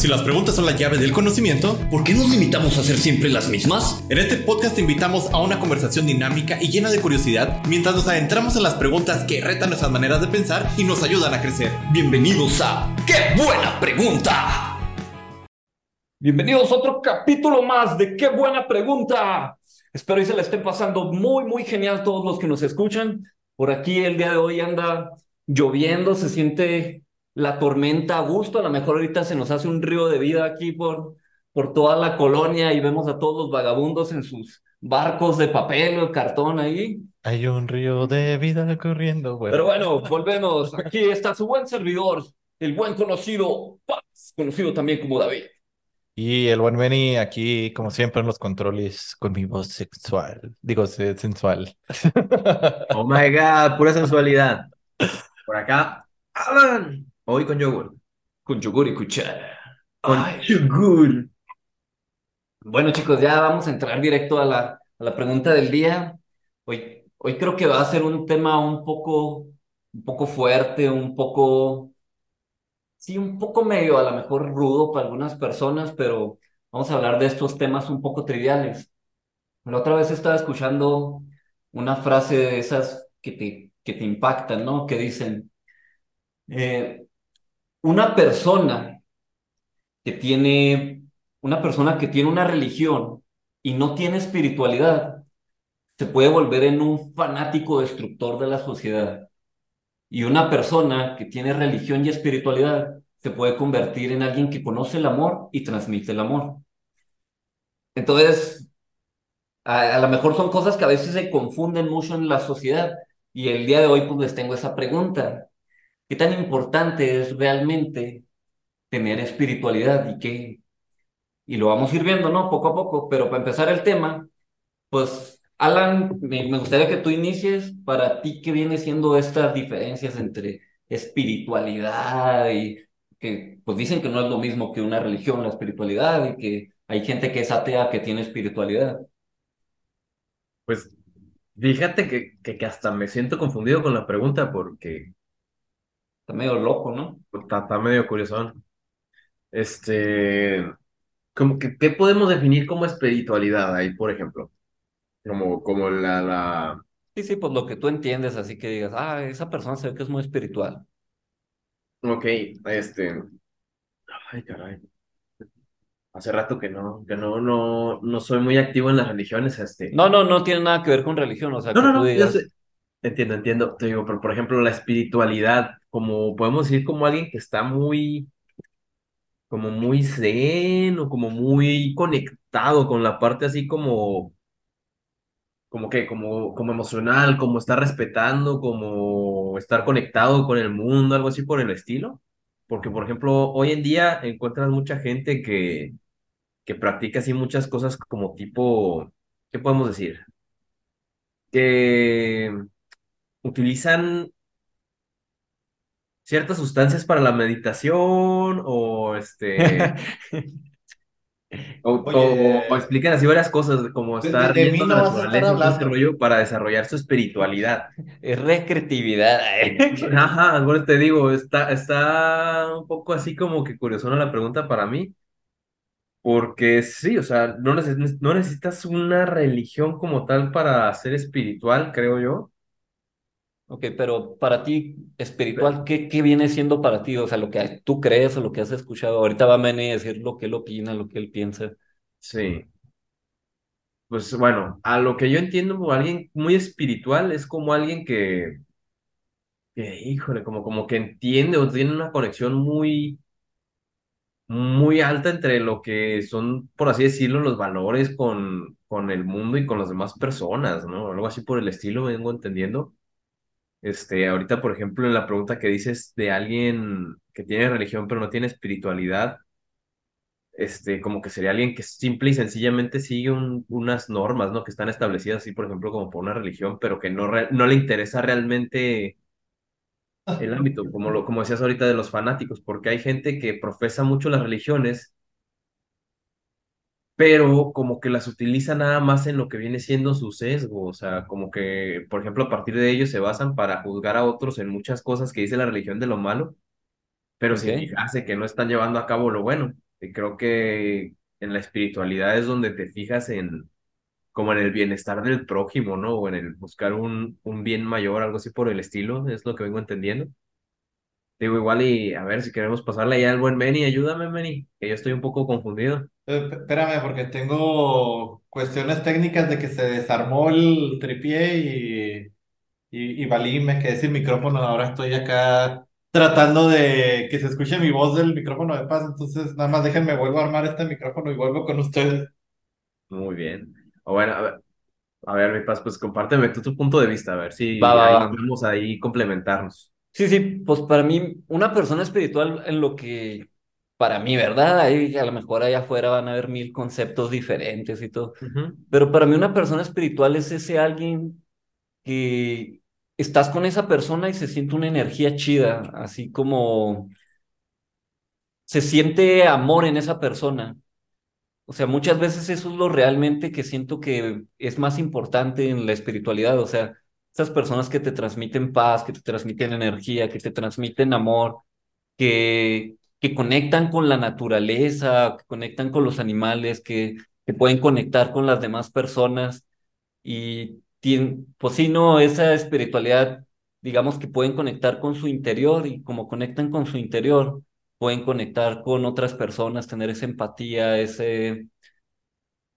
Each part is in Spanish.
Si las preguntas son la llave del conocimiento, ¿por qué nos limitamos a hacer siempre las mismas? En este podcast te invitamos a una conversación dinámica y llena de curiosidad mientras nos adentramos en las preguntas que retan nuestras maneras de pensar y nos ayudan a crecer. Bienvenidos a ¡Qué buena pregunta! Bienvenidos a otro capítulo más de ¡Qué buena pregunta! Espero y se la estén pasando muy, muy genial todos los que nos escuchan. Por aquí el día de hoy anda lloviendo, se siente la tormenta a gusto, a lo mejor ahorita se nos hace un río de vida aquí por, por toda la colonia y vemos a todos los vagabundos en sus barcos de papel o cartón ahí. Hay un río de vida corriendo. Pero bueno, volvemos. Aquí está su buen servidor, el buen conocido Paz, conocido también como David. Y el buen Benny aquí, como siempre, en los controles con mi voz sexual. Digo, sensual. Oh my God, pura sensualidad. Por acá, Alan. Hoy con yogur. Con yogur y cuchara. Con yogur. Bueno, chicos, ya vamos a entrar directo a la, a la pregunta del día. Hoy, hoy creo que va a ser un tema un poco, un poco fuerte, un poco, sí, un poco medio, a lo mejor rudo para algunas personas, pero vamos a hablar de estos temas un poco triviales. La otra vez estaba escuchando una frase de esas que te, que te impactan, ¿no? Que dicen, eh, una persona que tiene, una persona que tiene una religión y no tiene espiritualidad, se puede volver en un fanático destructor de la sociedad. Y una persona que tiene religión y espiritualidad se puede convertir en alguien que conoce el amor y transmite el amor. Entonces, a, a lo mejor son cosas que a veces se confunden mucho en la sociedad. Y el día de hoy pues les tengo esa pregunta. ¿Qué tan importante es realmente tener espiritualidad y qué? Y lo vamos ir viendo, ¿no? Poco a poco, pero para empezar el tema, pues, Alan, me, me gustaría que tú inicies para ti qué viene siendo estas diferencias entre espiritualidad y que pues dicen que no es lo mismo que una religión, la espiritualidad, y que hay gente que es atea que tiene espiritualidad. Pues fíjate que, que, que hasta me siento confundido con la pregunta porque Está medio loco, ¿no? está, está medio curioso. Este, como que, ¿qué podemos definir como espiritualidad ahí, por ejemplo? Como, como la, la, Sí, sí, pues lo que tú entiendes, así que digas, ah, esa persona se ve que es muy espiritual. ok, este, ay, caray. Hace rato que no, que no, no, no soy muy activo en las religiones, este. No, no, no tiene nada que ver con religión, o sea, No, que no, tú no, yo digas, sé. Entiendo, entiendo. Te digo, pero por ejemplo, la espiritualidad, como podemos decir como alguien que está muy, como muy zen o como muy conectado con la parte así como, como que, como, como emocional, como estar respetando, como estar conectado con el mundo, algo así por el estilo. Porque, por ejemplo, hoy en día encuentras mucha gente que, que practica así muchas cosas como tipo, ¿qué podemos decir? Que utilizan ciertas sustancias para la meditación o este o, o- Oye. o explican así varias cosas como estar de- de viendo la naturaleza rollo para desarrollar su espiritualidad. es recreatividad. Ajá, bueno, te digo, está, está un poco así como que curiosona la pregunta para mí, porque sí, o sea, no neces- no necesitas una religión como tal para ser espiritual, creo yo. Ok, pero para ti, espiritual, ¿qué, qué viene siendo para ti? O sea, lo que tú crees o lo que has escuchado. Ahorita va a venir a decir lo que él opina, lo que él piensa. Sí. Pues bueno, a lo que yo entiendo como alguien muy espiritual es como alguien que, que, híjole, como, como que entiende o tiene una conexión muy, muy alta entre lo que son, por así decirlo, los valores con, con el mundo y con las demás personas, ¿no? Algo así por el estilo, vengo entendiendo. Este, ahorita, por ejemplo, en la pregunta que dices de alguien que tiene religión pero no tiene espiritualidad, este, como que sería alguien que simple y sencillamente sigue un- unas normas, ¿no? Que están establecidas así, por ejemplo, como por una religión, pero que no, no le interesa realmente el ámbito, como lo, como decías ahorita de los fanáticos, porque hay gente que profesa mucho las religiones, pero como que las utiliza nada más en lo que viene siendo su sesgo, o sea, como que, por ejemplo, a partir de ello se basan para juzgar a otros en muchas cosas que dice la religión de lo malo, pero sin Ok. fijarse que no están llevando a cabo lo bueno. Y creo que en la espiritualidad es donde te fijas en como en el bienestar del prójimo, ¿no? O en el buscar un, un bien mayor, algo así por el estilo, es lo que vengo entendiendo. Digo, igual y a ver si queremos pasarle ya al buen Meni, ayúdame, Meni, que yo estoy un poco confundido. Espérame, porque tengo cuestiones técnicas de que se desarmó el tripié y, y, y valí, me quedé sin micrófono. Ahora estoy acá tratando de que se escuche mi voz del micrófono de paz. Entonces, nada más déjenme, vuelvo a armar este micrófono y vuelvo con ustedes. Muy bien. O bueno, a ver, a ver, mi paz, pues compárteme tú tu punto de vista, a ver si Va, va, ahí va. podemos ahí complementarnos. Sí, sí, pues para mí, una persona espiritual en lo que, para mí, ¿verdad? Ahí a lo mejor allá afuera van a haber mil conceptos diferentes y todo, Ujú, pero para mí una persona espiritual es ese alguien que estás con esa persona y se siente una energía chida, así como se siente amor en esa persona. O sea, muchas veces eso es lo realmente que siento que es más importante en la espiritualidad. O sea, esas personas que te transmiten paz, que te transmiten energía, que te transmiten amor, que, que conectan con la naturaleza, que conectan con los animales, que, que pueden conectar con las demás personas. Y tien- pues sí, no, esa espiritualidad, digamos que pueden conectar con su interior y como conectan con su interior, pueden conectar con otras personas, tener esa empatía, ese,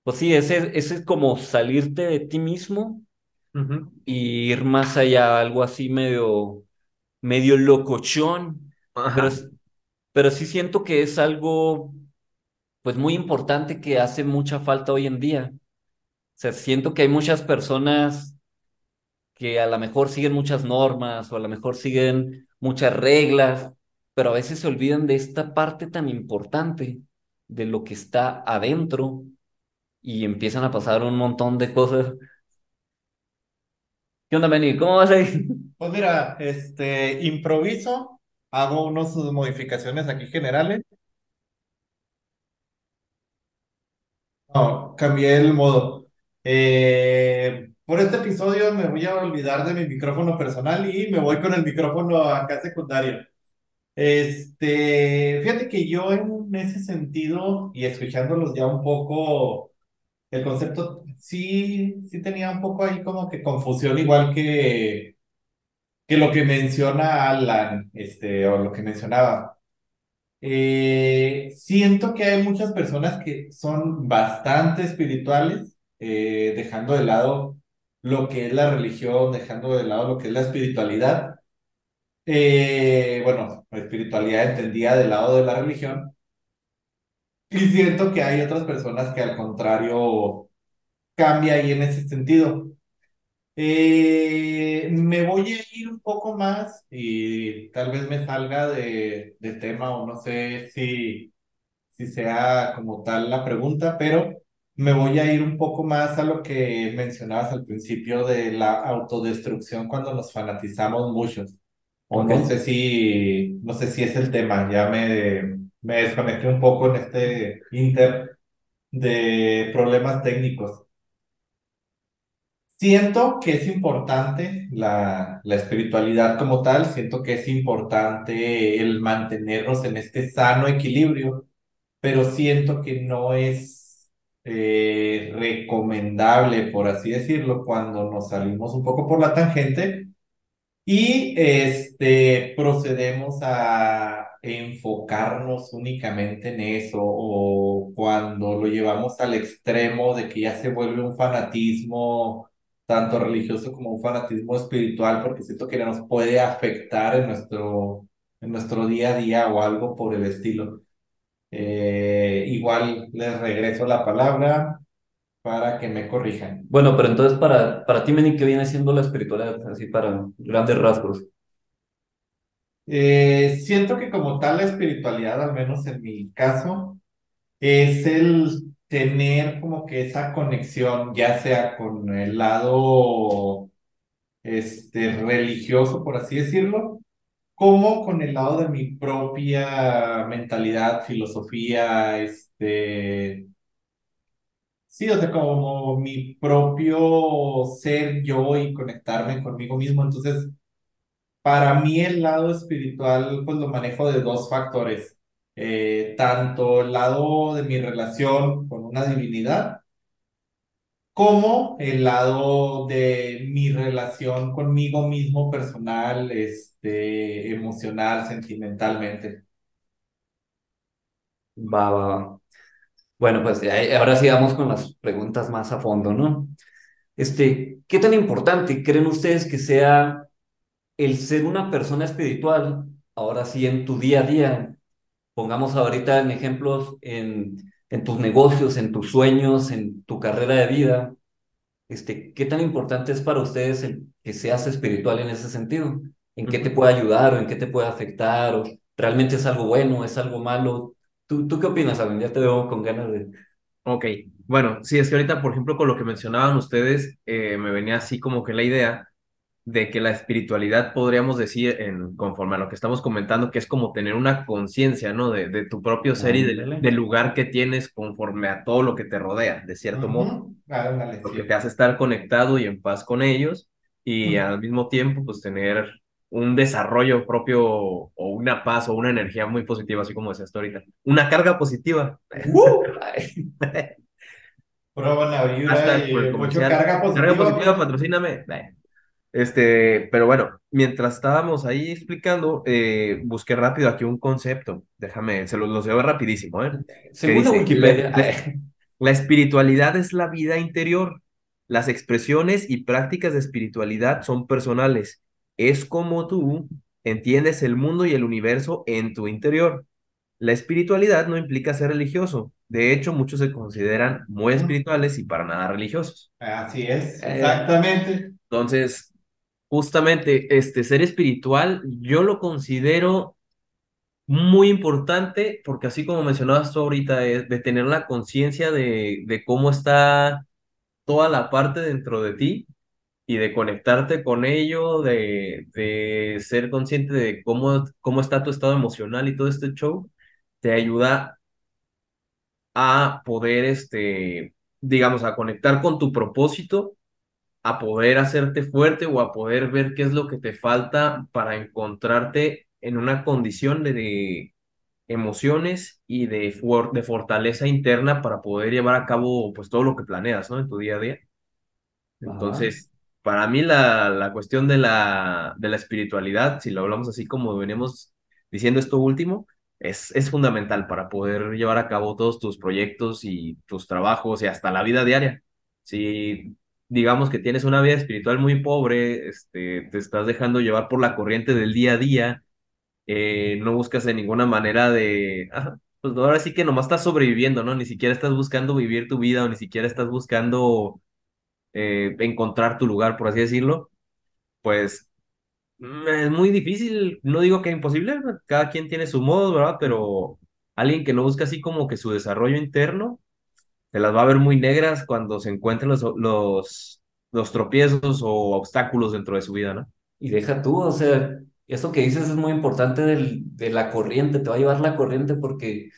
pues sí, ese, ese es como salirte de ti mismo ujú. y ir más allá, algo así medio, medio locochón, pero, es- pero sí siento que es algo, pues muy importante que hace mucha falta hoy en día. O sea, siento que hay muchas personas que a lo mejor siguen muchas normas o a lo mejor siguen muchas reglas, pero a veces se olvidan de esta parte tan importante de lo que está adentro y empiezan a pasar un montón de cosas. ¿Qué onda, Manny? ¿Cómo vas ahí? Pues mira, este, improviso, hago unas modificaciones aquí generales. No, cambié el modo. Eh, por este episodio me voy a olvidar de mi micrófono personal y me voy con el micrófono acá secundario. Este, fíjate que yo en ese sentido, y escuchándolos ya un poco, el concepto sí, sí tenía un poco ahí como que confusión, igual que, que lo que menciona Alan, este, o lo que mencionaba. Eh, siento que hay muchas personas que son bastante espirituales, eh, dejando de lado lo que es la religión, dejando de lado lo que es la espiritualidad. Eh, bueno, espiritualidad entendida del lado de la religión. Y siento que hay otras personas que al contrario cambia ahí en ese sentido. Eh, me voy a ir un poco más y tal vez me salga de, de tema o no sé si si sea como tal la pregunta, pero me voy a ir un poco más a lo que mencionabas al principio de la autodestrucción cuando nos fanatizamos muchos. O no sé si, no sé si es el tema, ya me, me desconecté un poco en este inter de problemas técnicos. Siento que es importante la, la espiritualidad como tal, siento que es importante el mantenernos en este sano equilibrio pero siento que no es eh, recomendable, por así decirlo, cuando nos salimos un poco por la tangente y este, procedemos a enfocarnos únicamente en eso o cuando lo llevamos al extremo de que ya se vuelve un fanatismo tanto religioso como un fanatismo espiritual, porque siento que nos puede afectar en nuestro, en nuestro día a día o algo por el estilo. Eh, igual les regreso la palabra para que me corrijan. Bueno, pero entonces para, para ti, Manny, ¿qué viene siendo la espiritualidad? Así para grandes rasgos. Eh, siento que como tal la espiritualidad, al menos en mi caso, es el tener como que esa conexión, ya sea con el lado este, religioso, por así decirlo, como con el lado de mi propia mentalidad, filosofía, este, Sí, o sea, como mi propio ser yo y conectarme conmigo mismo. Entonces, para mí el lado espiritual, pues lo manejo de dos factores. Eh, tanto el lado de mi relación con una divinidad, como el lado de mi relación conmigo mismo personal, este, emocional, sentimentalmente. Va, va, va. Bueno, pues ahora sí vamos con las preguntas más a fondo, ¿no? Este, ¿qué tan importante creen ustedes que sea el ser una persona espiritual, ahora sí en tu día a día? Pongamos ahorita en ejemplos en, en tus negocios, en tus sueños, en tu carrera de vida. Este, ¿qué tan importante es para ustedes el que seas espiritual en ese sentido? ¿En qué te puede ayudar o en qué te puede afectar? ¿O realmente es algo bueno, es algo malo? ¿Tú, tú qué opinas, Alan? Ya te veo con ganas de... Ok, bueno, sí, es que ahorita, por ejemplo, con lo que mencionaban ustedes, eh, me venía así como que la idea de que la espiritualidad podríamos decir, en, conforme a lo que estamos comentando, que es como tener una conciencia, ¿no? De, de tu propio ser y del, del lugar que tienes conforme a todo lo que te rodea, de cierto modo. Ujú, ándale, Lo sí. que te hace estar conectado y en paz con ellos y al mismo tiempo, pues tener un desarrollo propio o una paz o una energía muy positiva, así como decías tú ahorita. Una carga positiva. ¡Uh! Buena vibra Hashtag y mucho comercial. carga positiva. Carga positiva, pues. patrocíname. Este, pero bueno, mientras estábamos ahí explicando, eh, busqué rápido aquí un concepto. Déjame, se los lo leo rapidísimo, ¿eh? según Wikipedia, la- la- espiritualidad es la vida interior. Las expresiones y prácticas de espiritualidad son personales. Es como tú entiendes el mundo y el universo en tu interior. La espiritualidad no implica ser religioso. De hecho, muchos se consideran muy espirituales y para nada religiosos. Así es, Eh. exactamente. Entonces, justamente, este ser espiritual, yo lo considero muy importante porque así como mencionabas tú ahorita, es de tener la conciencia de, de cómo está toda la parte dentro de ti y de conectarte con ello, de, de ser consciente de cómo, cómo está tu estado emocional y todo este show, te ayuda a poder, este, digamos, a conectar con tu propósito, a poder hacerte fuerte o a poder ver qué es lo que te falta para encontrarte en una condición de, de emociones y de, for- de fortaleza interna para poder llevar a cabo pues todo lo que planeas, ¿no? En tu día a día. Entonces, para mí la, la cuestión de la, de la espiritualidad, si lo hablamos así como venimos diciendo esto último, es, es fundamental para poder llevar a cabo todos tus proyectos y tus trabajos y hasta la vida diaria. Si digamos que tienes una vida espiritual muy pobre, este, te estás dejando llevar por la corriente del día a día, eh, no buscas de ninguna manera de, pues ahora sí que nomás estás sobreviviendo, ¿no? Ni siquiera estás buscando vivir tu vida o ni siquiera estás buscando eh, encontrar tu lugar, por así decirlo, pues mm, es muy difícil, no digo que imposible, cada quien tiene su modo, ¿verdad? Pero alguien que no busca así como que su desarrollo interno, se las va a ver muy negras cuando se encuentren los, los, los tropiezos o obstáculos dentro de su vida, ¿no? y deja tú, o sea, eso que dices es muy importante del, de la corriente, te va a llevar la corriente porque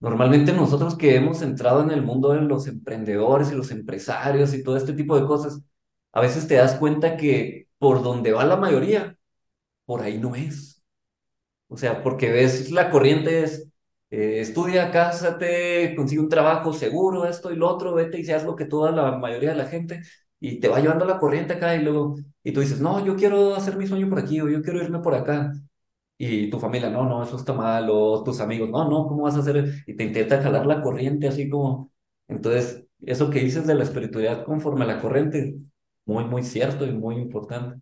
normalmente nosotros que hemos entrado en el mundo de los emprendedores y los empresarios y todo este tipo de cosas, a veces te das cuenta que por donde va la mayoría, por ahí no es. O sea, porque ves la corriente es, eh, estudia, cásate, consigue un trabajo seguro, esto y lo otro, vete y se haz lo que toda la mayoría de la gente, y te va llevando la corriente acá y luego, y tú dices, no, yo quiero hacer mi sueño por aquí, o yo quiero irme por acá. Y tu familia, no, no, eso está mal, o tus amigos, no, no, ¿cómo vas a hacer? Y te intenta jalar la corriente así como... Entonces, eso que dices de la espiritualidad conforme a la corriente, muy, muy cierto y muy importante.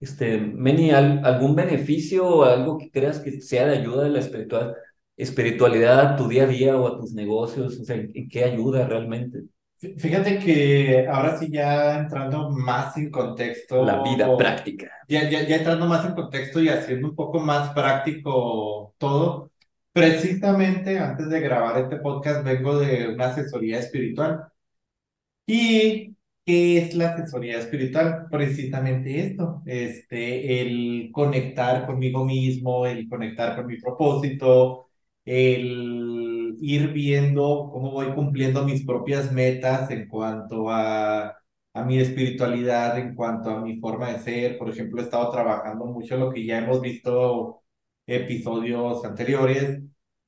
Este, Meni, ¿al- ¿algún beneficio o algo que creas que sea de ayuda de la espiritual, espiritualidad a tu día a día o a tus negocios? O sea, ¿en, qué ayuda realmente? Fí- Fíjate que ahora sí ya entrando más en contexto, La vida práctica. ya, ya, ya entrando más en contexto y haciendo un poco más práctico todo, precisamente antes de grabar este podcast vengo de una asesoría espiritual. ¿Y qué es la asesoría espiritual? Precisamente esto, este, el conectar conmigo mismo, el conectar con mi propósito, el ir viendo cómo voy cumpliendo mis propias metas en cuanto a, a mi espiritualidad, en cuanto a mi forma de ser. Por ejemplo, he estado trabajando mucho lo que ya hemos visto episodios anteriores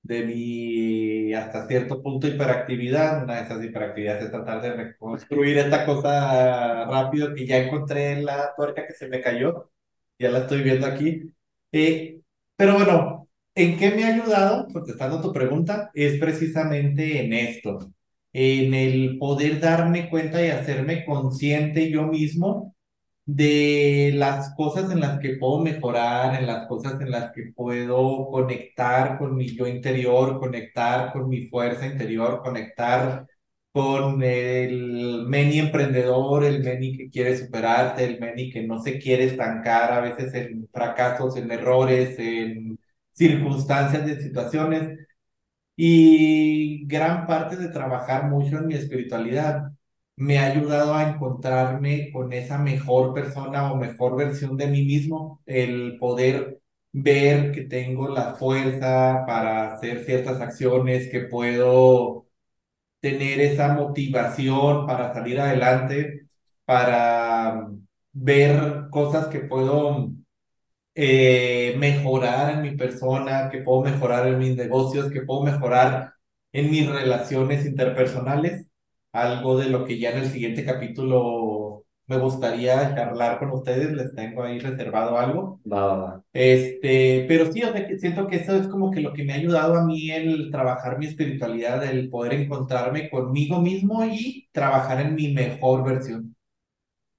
de mi hasta cierto punto hiperactividad. Una de esas hiperactividades es tratar de reconstruir esta cosa rápido que ya encontré la tuerca que se me cayó. Ya la estoy viendo aquí. Eh, pero bueno, ¿en qué me ha ayudado? Contestando tu pregunta, es precisamente en esto, en el poder darme cuenta y hacerme consciente yo mismo de las cosas en las que puedo mejorar, en las cosas en las que puedo conectar con mi yo interior, conectar con mi fuerza interior, conectar con el Meni emprendedor, el Meni que quiere superarse, el Meni que no se quiere estancar a veces en fracasos, en errores, en circunstancias, de situaciones. Y gran parte de trabajar mucho en mi espiritualidad me ha ayudado a encontrarme con esa mejor persona o mejor versión de mí mismo, el poder ver que tengo la fuerza para hacer ciertas acciones, que puedo tener esa motivación para salir adelante, para ver cosas que puedo eh, mejorar en mi persona, que puedo mejorar en mis negocios, que puedo mejorar en mis relaciones interpersonales, algo de lo que ya en el siguiente capítulo me gustaría charlar con ustedes, les tengo ahí reservado algo. Este, pero sí, o sea, que siento que eso es como que lo que me ha ayudado a mí el trabajar mi espiritualidad, el poder encontrarme conmigo mismo y trabajar en mi mejor versión.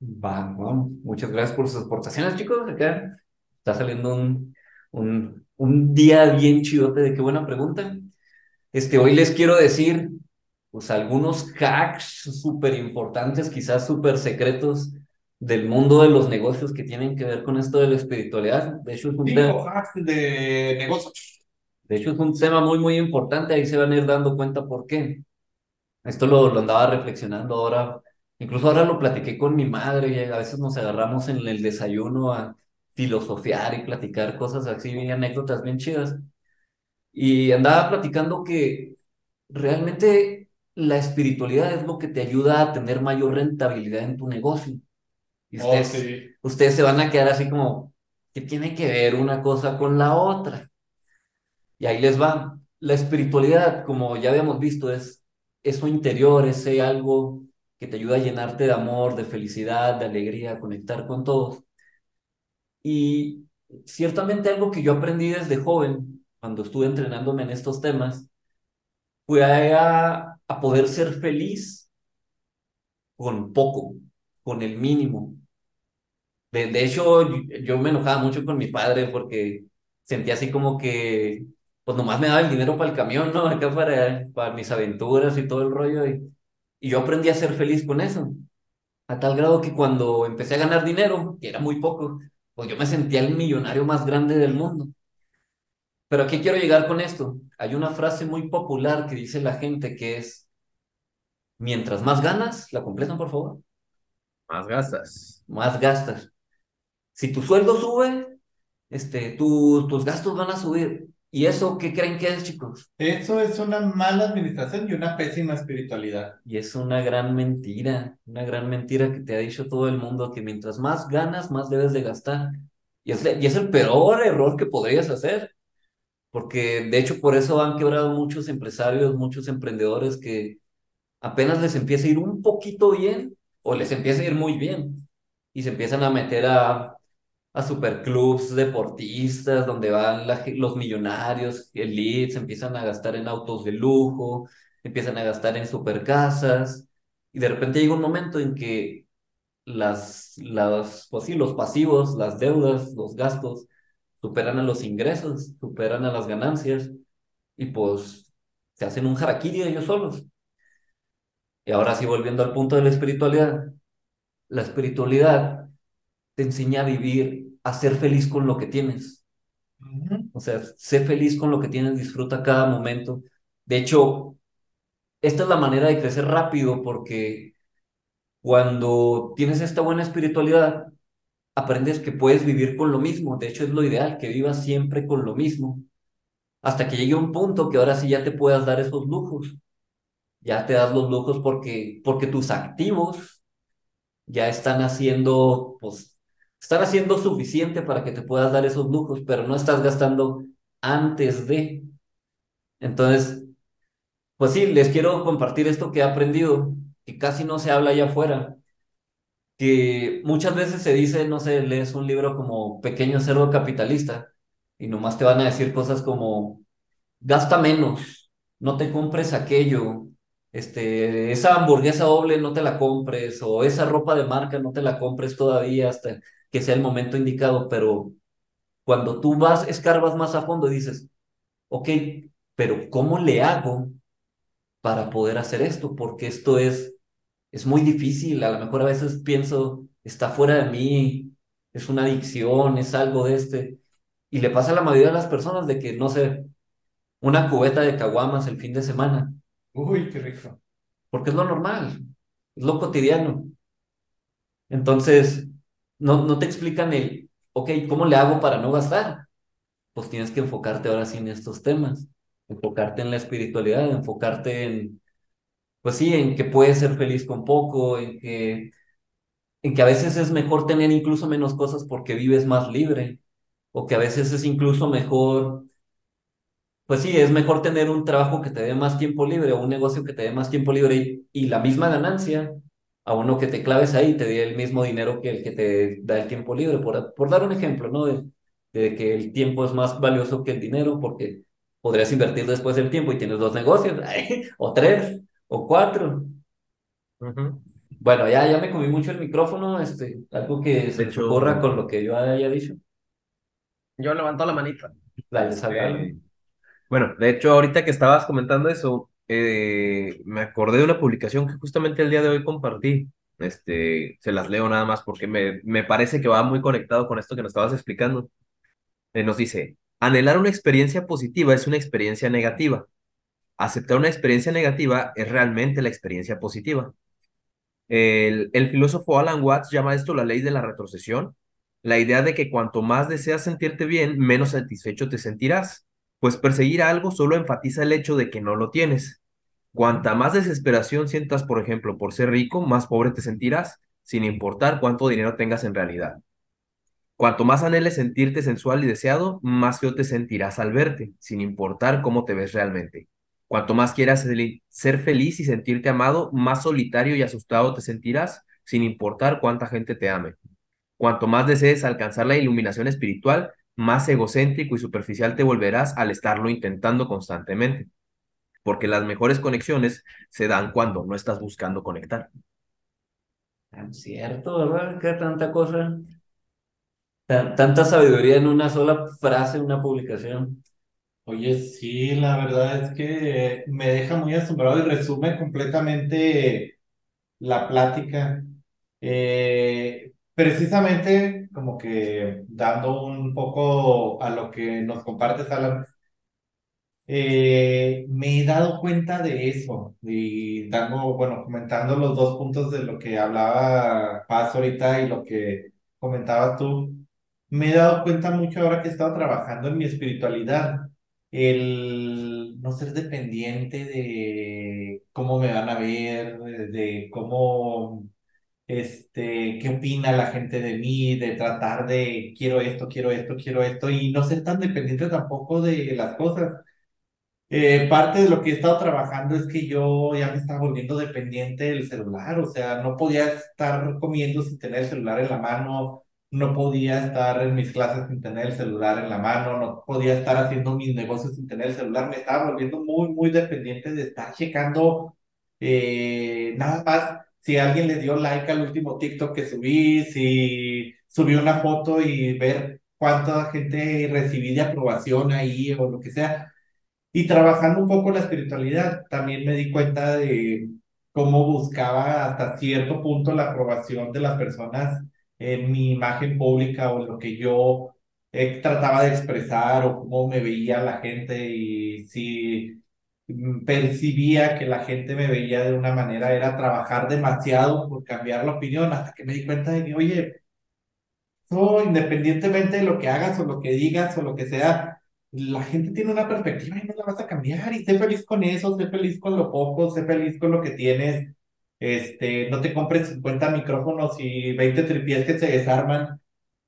Va, vamos. Muchas gracias por sus aportaciones, chicos. Acá está saliendo un, un, un día bien chidote de qué buena pregunta. Este, hoy les quiero decir, pues, algunos hacks súper importantes, quizás súper secretos del mundo de los negocios que tienen que ver con esto de la espiritualidad. De hecho, es un tema, hacks de negocios. de hecho, es un tema muy, muy importante. Ahí se van a ir dando cuenta por qué. Esto lo, lo andaba reflexionando ahora. Incluso ahora lo platiqué con mi madre y a veces nos agarramos en el desayuno a filosofiar y platicar cosas así, bien anécdotas bien chidas. Y andaba platicando que realmente la espiritualidad es lo que te ayuda a tener mayor rentabilidad en tu negocio. Y Oh, ustedes, sí. ustedes se van a quedar así como, ¿qué tiene que ver una cosa con la otra? Y ahí les va. La espiritualidad, como ya habíamos visto, es eso interior, ese algo que te ayuda a llenarte de amor, de felicidad, de alegría, a conectar con todos. Y ciertamente algo que yo aprendí desde joven, cuando estuve entrenándome en estos temas, fue a, a poder ser feliz con poco, con el mínimo. De, de hecho, yo, yo me enojaba mucho con mi padre porque sentía así como que, pues nomás me daba el dinero para el camión, ¿no? Acá para, para mis aventuras y todo el rollo. Y, y yo aprendí a ser feliz con eso. A tal grado que cuando empecé a ganar dinero, que era muy poco, pues yo me sentía el millonario más grande del mundo. Pero ¿a qué quiero llegar con esto? Hay una frase muy popular que dice la gente que es, mientras más ganas, ¿la completan por favor? Más gastas. Más gastas. Si tu sueldo sube, este, tu- tus gastos van a subir. ¿Y eso qué creen que es, chicos? Eso es una mala administración y una pésima espiritualidad. Y es una gran mentira, una gran mentira que te ha dicho todo el mundo, que mientras más ganas, más debes de gastar. Y es, y es el peor error que podrías hacer, porque de hecho por eso han quebrado muchos empresarios, muchos emprendedores que apenas les empieza a ir un poquito bien o les empieza a ir muy bien y se empiezan a meter a, a superclubs deportistas donde van los millonarios, elites, empiezan a gastar en autos de lujo, empiezan a gastar en supercasas y de repente llega un momento en que las, las, pues los pasivos, las deudas, los gastos superan a los ingresos, superan a las ganancias y pues se hacen un harakiri ellos solos. Y ahora sí, volviendo al punto de la espiritualidad, la espiritualidad te enseña a vivir, a ser feliz con lo que tienes. O sea, sé feliz con lo que tienes, disfruta cada momento. De hecho, esta es la manera de crecer rápido porque cuando tienes esta buena espiritualidad, aprendes que puedes vivir con lo mismo. De hecho, es lo ideal, que vivas siempre con lo mismo. Hasta que llegue un punto que ahora sí ya te puedas dar esos lujos. Ya te das los lujos porque, porque tus activos ya están haciendo, pues, están haciendo suficiente para que te puedas dar esos lujos, pero no estás gastando antes de. Entonces, pues sí, les quiero compartir esto que he aprendido, que casi no se habla allá afuera, que muchas veces se dice, no sé, lees un libro como Pequeño Cerdo Capitalista y nomás te van a decir cosas como, gasta menos, no te compres aquello, este, esa hamburguesa doble no te la compres, o esa ropa de marca no te la compres todavía hasta que sea el momento indicado, pero cuando tú vas, escarbas más a fondo y dices, ok, pero ¿cómo le hago para poder hacer esto? Porque esto es, es muy difícil, a lo mejor a veces pienso, está fuera de mí, es una adicción, es algo de este, y le pasa a la mayoría de las personas de que, no sé, una cubeta de caguamas el fin de semana, Uy, qué rico. porque es lo normal, es lo cotidiano. Entonces, no, no te explican el, ok, ¿cómo le hago para no gastar? Pues tienes que enfocarte ahora sí en estos temas, enfocarte en la espiritualidad, enfocarte en, pues sí, en que puedes ser feliz con poco, en que, en que a veces es mejor tener incluso menos cosas porque vives más libre, o que a veces es incluso mejor Pues sí, es mejor tener un trabajo que te dé más tiempo libre o un negocio que te dé más tiempo libre y, y la misma ganancia a uno que te claves ahí y te dé el mismo dinero que el que te da el tiempo libre. Por, por dar un ejemplo, ¿no? De, de que el tiempo es más valioso que el dinero porque podrías invertir después del tiempo y tienes dos negocios, o tres, o cuatro. Bueno, ya, ya me comí mucho el micrófono, este, algo que se De hecho, ocurra con lo que yo haya dicho. yo levanto la manita. Dale. Eh, bueno, de hecho, ahorita que estabas comentando eso, eh, me acordé de una publicación que justamente el día de hoy compartí. Este, se las leo nada más porque me, me parece que va muy conectado con esto que nos estabas explicando. Eh, nos dice, anhelar una experiencia positiva es una experiencia negativa. Aceptar una experiencia negativa es realmente la experiencia positiva. El, el filósofo Alan Watts llama esto la ley de la retrocesión, la idea de que cuanto más deseas sentirte bien, menos satisfecho te sentirás, pues perseguir algo solo enfatiza el hecho de que no lo tienes. Cuanta más desesperación sientas, por ejemplo, por ser rico, más pobre te sentirás, sin importar cuánto dinero tengas en realidad. Cuanto más anheles sentirte sensual y deseado, más feo te sentirás al verte, sin importar cómo te ves realmente. Cuanto más quieras ser feliz y sentirte amado, más solitario y asustado te sentirás, sin importar cuánta gente te ame. Cuanto más desees alcanzar la iluminación espiritual, más egocéntrico y superficial te volverás al estarlo intentando constantemente, porque las mejores conexiones se dan cuando no estás buscando conectar. Tan cierto, ¿verdad? Qué tanta cosa. Tan- tanta sabiduría en una sola frase, una publicación. Oye, sí, la verdad es que me deja muy asombrado y resume completamente la plática. Eh, precisamente como que dando un poco a lo que nos compartes, Alan, eh, me he dado cuenta de eso y dando, bueno, comentando los dos puntos de lo que hablaba Paz ahorita y lo que comentabas tú, me he dado cuenta mucho ahora que he estado trabajando en mi espiritualidad, el no ser dependiente de cómo me van a ver, de, cómo, este, qué opina la gente de mí, de tratar de quiero esto, quiero esto, quiero esto y no ser tan dependiente tampoco de las cosas. Eh, parte de lo que he estado trabajando es que yo ya me estaba volviendo dependiente del celular, o sea, no podía estar comiendo sin tener el celular en la mano, no podía estar en mis clases sin tener el celular en la mano, no podía estar haciendo mis negocios sin tener el celular, me estaba volviendo muy, muy dependiente de estar checando eh, nada más si alguien le dio like al último TikTok que subí, si subí una foto y ver cuánta gente recibí de aprobación ahí o lo que sea. Y trabajando un poco la espiritualidad, también me di cuenta de cómo buscaba hasta cierto punto la aprobación de las personas en mi imagen pública o en lo que yo eh, trataba de expresar o cómo me veía la gente y si percibía que la gente me veía de una manera era trabajar demasiado por cambiar la opinión hasta que me di cuenta de que, oye, eso, independientemente de lo que hagas o lo que digas o lo que sea, la gente tiene una perspectiva y no la vas a cambiar. Y sé feliz con eso, sé feliz con lo poco, sé feliz con lo que tienes. Este, no te compres 50 micrófonos y 20 tripiés que se desarman.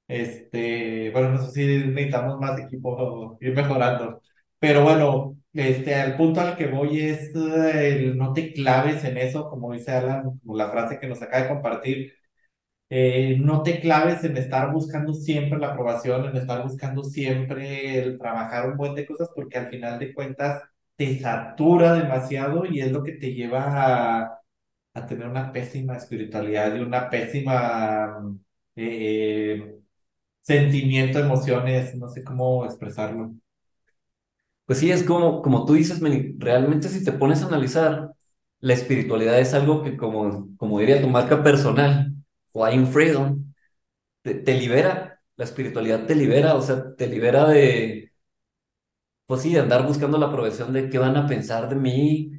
Este, bueno, no sé si necesitamos más equipo ir mejorando. Pero bueno, Este, al punto al que voy es eh, el no te claves en eso, como dice Alan, la frase que nos acaba de compartir. Eh, no te claves en estar buscando siempre la aprobación, en estar buscando siempre el trabajar un buen de cosas, porque al final de cuentas te satura demasiado y es lo que te lleva a, tener una pésima espiritualidad y una pésima eh, eh, sentimiento, emociones, no sé cómo expresarlo. Pues sí, es como, como tú dices, realmente si te pones a analizar, la espiritualidad es algo que, como, como diría tu marca personal, Flying Freedom, te, te libera, la espiritualidad te libera, o sea, te libera de, pues sí, de andar buscando la aprobación de qué van a pensar de mí,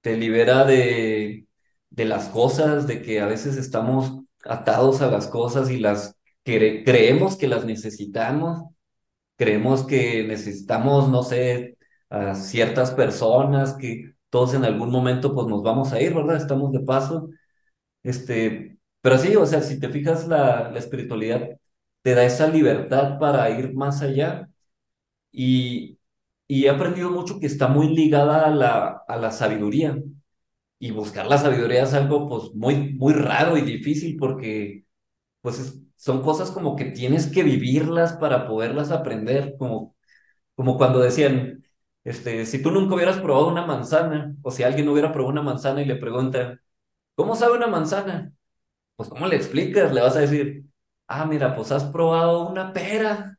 te libera de, de las cosas, de que a veces estamos atados a las cosas y las cre- creemos que las necesitamos, creemos que necesitamos, no sé, a ciertas personas, que todos en algún momento pues nos vamos a ir, ¿verdad? Estamos de paso. Este, pero sí, o sea, si te fijas, la, la espiritualidad te da esa libertad para ir más allá y, y he aprendido mucho que está muy ligada a la, a la sabiduría. Y buscar la sabiduría es algo pues muy, muy raro y difícil porque pues es- son cosas como que tienes que vivirlas para poderlas aprender, como, como cuando decían, este, si tú nunca hubieras probado una manzana, o si alguien hubiera probado una manzana y le pregunta, ¿cómo sabe una manzana? Pues ¿cómo le explicas? Le vas a decir, ah, mira, pues has probado una pera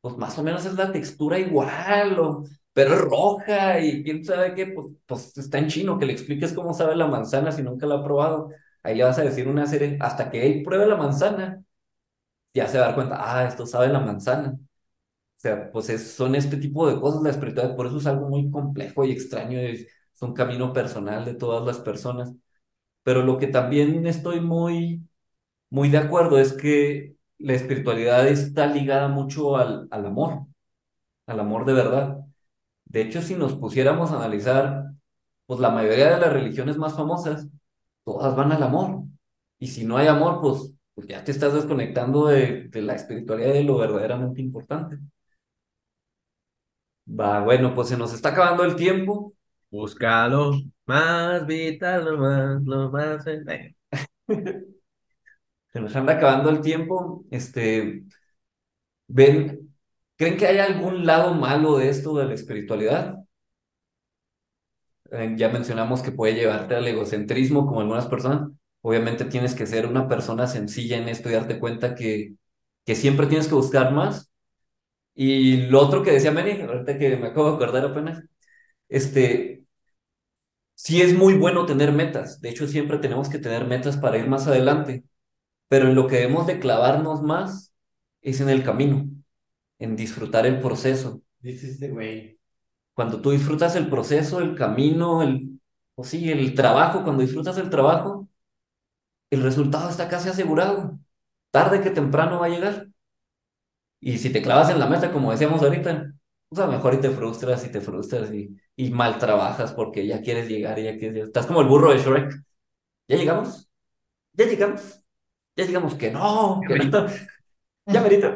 pues más o menos es la textura igual, o- pero es roja y quién sabe qué, pues, pues está en chino, que le expliques cómo sabe la manzana si nunca la ha probado. Ahí le vas a decir una serie, hasta que él pruebe la manzana, ya se va a dar cuenta, ah, esto sabe la manzana. O sea, pues es- son este tipo de cosas, la espiritualidad, por eso es algo muy complejo y extraño, es, es un camino personal de todas las personas. Pero lo que también estoy muy, muy de acuerdo es que la espiritualidad está ligada mucho al, al amor, al amor de verdad. De hecho, si nos pusiéramos a analizar, pues la mayoría de las religiones más famosas, todas van al amor. Y si no hay amor, pues, pues ya te estás desconectando de, de la espiritualidad y de lo verdaderamente importante. Va, bueno, pues se nos está acabando el tiempo. Búscalo más vital, lo más, lo más. eh. Se nos anda acabando el tiempo. Este, ven, ¿creen que hay algún lado malo de esto de la espiritualidad? Eh, ya mencionamos que puede llevarte al egocentrismo como algunas personas. Obviamente tienes que ser una persona sencilla en esto y darte cuenta que, que siempre tienes que buscar más. Y lo otro que decía Manny, ahorita que me acabo de acordar apenas, este, sí es muy bueno tener metas. De hecho, siempre tenemos que tener metas para ir más adelante. Pero en lo que debemos de clavarnos más es en el camino, en disfrutar el proceso. The way. Cuando tú disfrutas el proceso, el camino, el, o sí, el trabajo, cuando disfrutas el trabajo, el resultado está casi asegurado. Tarde que temprano va a llegar. Y si te clavas en la meta, como decíamos ahorita, pues a lo mejor y te frustras y te frustras y, y mal trabajas porque ya quieres llegar y ya quieres llegar. Estás como el burro de Shrek. ¿Ya llegamos? ¿Ya llegamos? Ya llegamos que no, que no. Ya merito.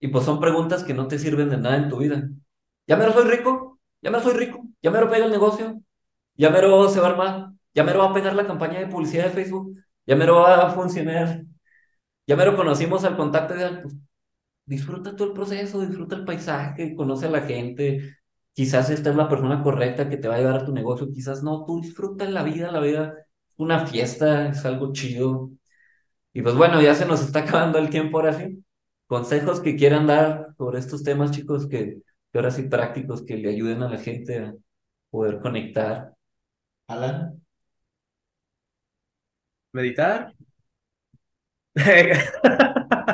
Y pues son preguntas que no te sirven de nada en tu vida. ¿Ya mero soy rico? ¿Ya mero soy rico? ¿Ya mero pega el negocio? ¿Ya mero se va a armar? ¿Ya mero va a pegar la campaña de publicidad de Facebook? ¿Ya mero va a funcionar? ¿Ya mero conocimos al contacto de pues, disfruta todo el proceso, disfruta el paisaje, conoce a la gente. Quizás esta es la persona correcta que te va a llevar a tu negocio, quizás no. Tú disfruta la vida, la vida es una fiesta, es algo chido. Y pues bueno, ya se nos está acabando el tiempo ahora sí. Consejos que quieran dar sobre estos temas, chicos, que, que ahora sí prácticos, que le ayuden a la gente a poder conectar. Alan, ¿Meditar?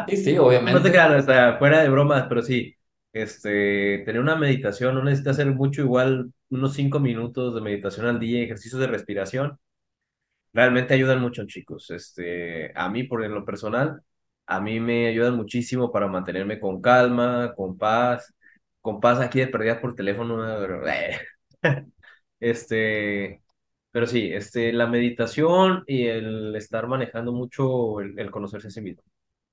Sí, sí, No te obviamente. o sea, fuera de bromas, pero sí, este, tener una meditación, no necesitas hacer mucho, igual unos cinco minutos de meditación al día, ejercicios de respiración, realmente ayudan mucho, chicos. Este, a mí, por en lo personal, a mí me ayudan muchísimo para mantenerme con calma, con paz, con paz aquí de perdida por teléfono, pero, este, pero sí, este, la meditación y el estar manejando mucho el, el conocerse a sí mismo.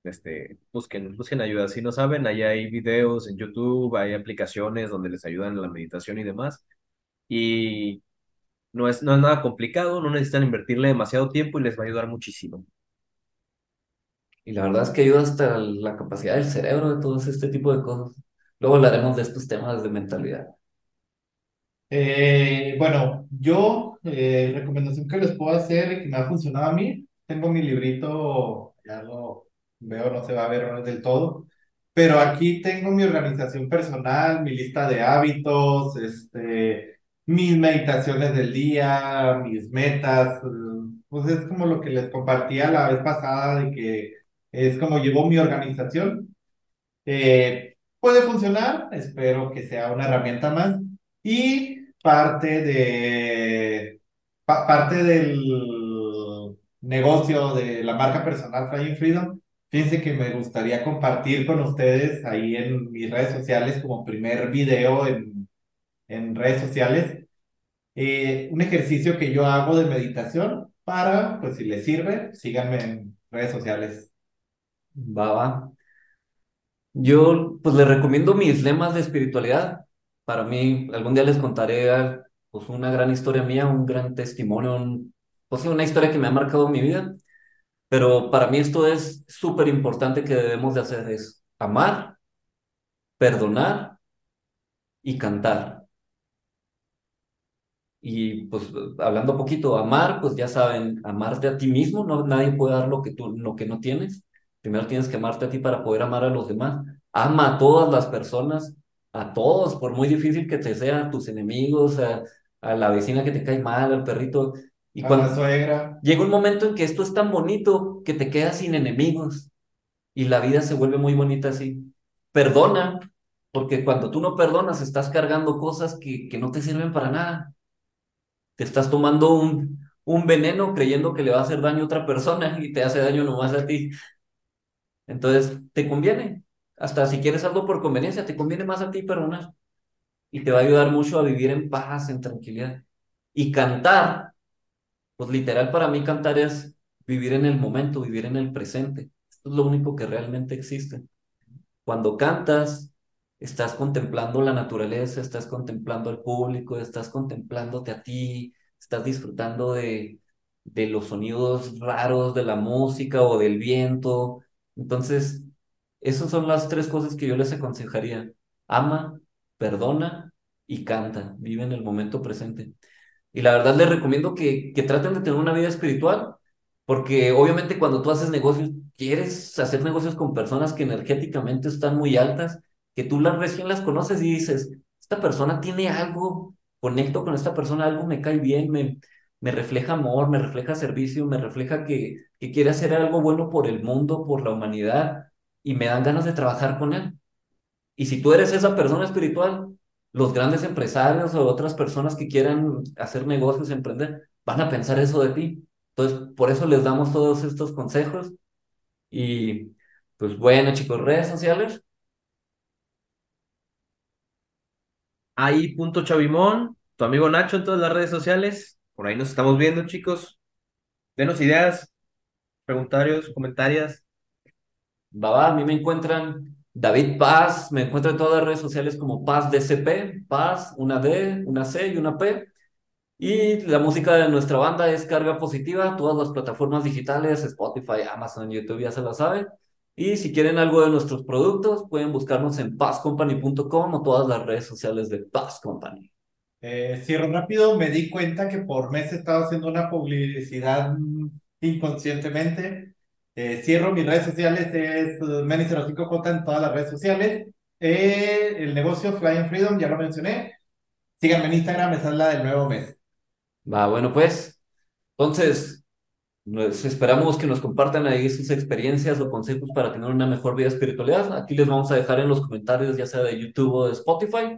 este, busquen, busquen ayuda. Si no saben, ahí hay videos en YouTube, hay aplicaciones donde les ayudan en la meditación y demás. Y no es, no es nada complicado, no necesitan invertirle demasiado tiempo y les va a ayudar muchísimo. Y la verdad es que ayuda hasta la capacidad del cerebro de todo este tipo de cosas. Luego hablaremos de estos temas de mentalidad. Eh, bueno, yo, eh, recomendación que les puedo hacer que me ha funcionado a mí, tengo mi librito, ya lo veo, no se va a ver del todo, pero aquí tengo mi organización personal, mi lista de hábitos, este, mis meditaciones del día, mis metas, pues es como lo que les compartía la vez pasada de que es como llevo mi organización. Eh, puede funcionar, espero que sea una herramienta más. Y parte de pa- parte del negocio de la marca personal Flying Freedom, fíjense que me gustaría compartir con ustedes ahí en mis redes sociales como primer video en, en redes sociales, eh, un ejercicio que yo hago de meditación para, pues si les sirve, síganme en redes sociales. Va. Yo, pues les recomiendo mis lemas de espiritualidad. Para mí, algún día les contaré ah, pues, una gran historia mía, un gran testimonio, un- pues una historia que me ha marcado mi vida. Pero para mí esto es súper importante que debemos de hacer es amar, perdonar y cantar. Y pues hablando un poquito, amar, pues ya saben, amarte a ti mismo, no, nadie puede dar lo que tú, lo que no tienes. Primero tienes que amarte a ti para poder amar a los demás. Ama a todas las personas, a todos, por muy difícil que te sea, a tus enemigos, a, a la vecina que te cae mal, al perrito. Y A cuando la suegra. llega un momento en que esto es tan bonito que te quedas sin enemigos y la vida se vuelve muy bonita así. Perdona, porque cuando tú no perdonas estás cargando cosas que, que no te sirven para nada te estás tomando un, un veneno creyendo que le va a hacer daño a otra persona y te hace daño nomás a ti. Entonces, te conviene. Hasta si quieres algo por conveniencia, te conviene más a ti perdonar. Y te va a ayudar mucho a vivir en paz, en tranquilidad. Y cantar, pues literal para mí cantar es vivir en el momento, vivir en el presente. Esto es lo único que realmente existe. Cuando cantas, estás contemplando la naturaleza, estás contemplando al público, estás contemplándote a ti, estás disfrutando de, de los sonidos raros de la música o del viento. Entonces, esas son las tres cosas que yo les aconsejaría. Ama, perdona y canta. Vive en el momento presente. Y la verdad les recomiendo que, que traten de tener una vida espiritual, porque obviamente cuando tú haces negocios, quieres hacer negocios con personas que energéticamente están muy altas, que tú las recién las conoces y dices, esta persona tiene algo, conecto con esta persona, algo me cae bien, me, me refleja amor, me refleja servicio, me refleja que, que quiere hacer algo bueno por el mundo, por la humanidad, y me dan ganas de trabajar con él. Y si tú eres esa persona espiritual, los grandes empresarios o otras personas que quieran hacer negocios, emprender, van a pensar eso de ti. Entonces, por eso les damos todos estos consejos. Y pues bueno, chicos, redes sociales. Ahí, punto Chavimón, tu amigo Nacho en todas las redes sociales. Por ahí nos estamos viendo, chicos. Denos ideas, preguntarios, comentarios. Va, a mí me encuentran David Paz, me encuentran en todas las redes sociales como Paz DCP, Paz, una D, una C y una P. Y la música de nuestra banda es Carga Positiva, todas las plataformas digitales, Spotify, Amazon, YouTube, ya se la saben. Y si quieren algo de nuestros productos, pueden buscarnos en pazcompany.com o todas las redes sociales de Paz Company. Eh, cierro rápido, me di cuenta que por mes he estado haciendo una publicidad mm, inconscientemente. Eh, cierro mis redes sociales, es Meni05J en todas las redes sociales. Eh, el negocio Flying Freedom, ya lo mencioné. Síganme en Instagram, esa es la del nuevo mes. Va, bueno, pues, entonces, esperamos que nos compartan ahí sus experiencias o consejos para tener una mejor vida espiritualidad. Aquí les vamos a dejar en los comentarios, ya sea de YouTube o de Spotify.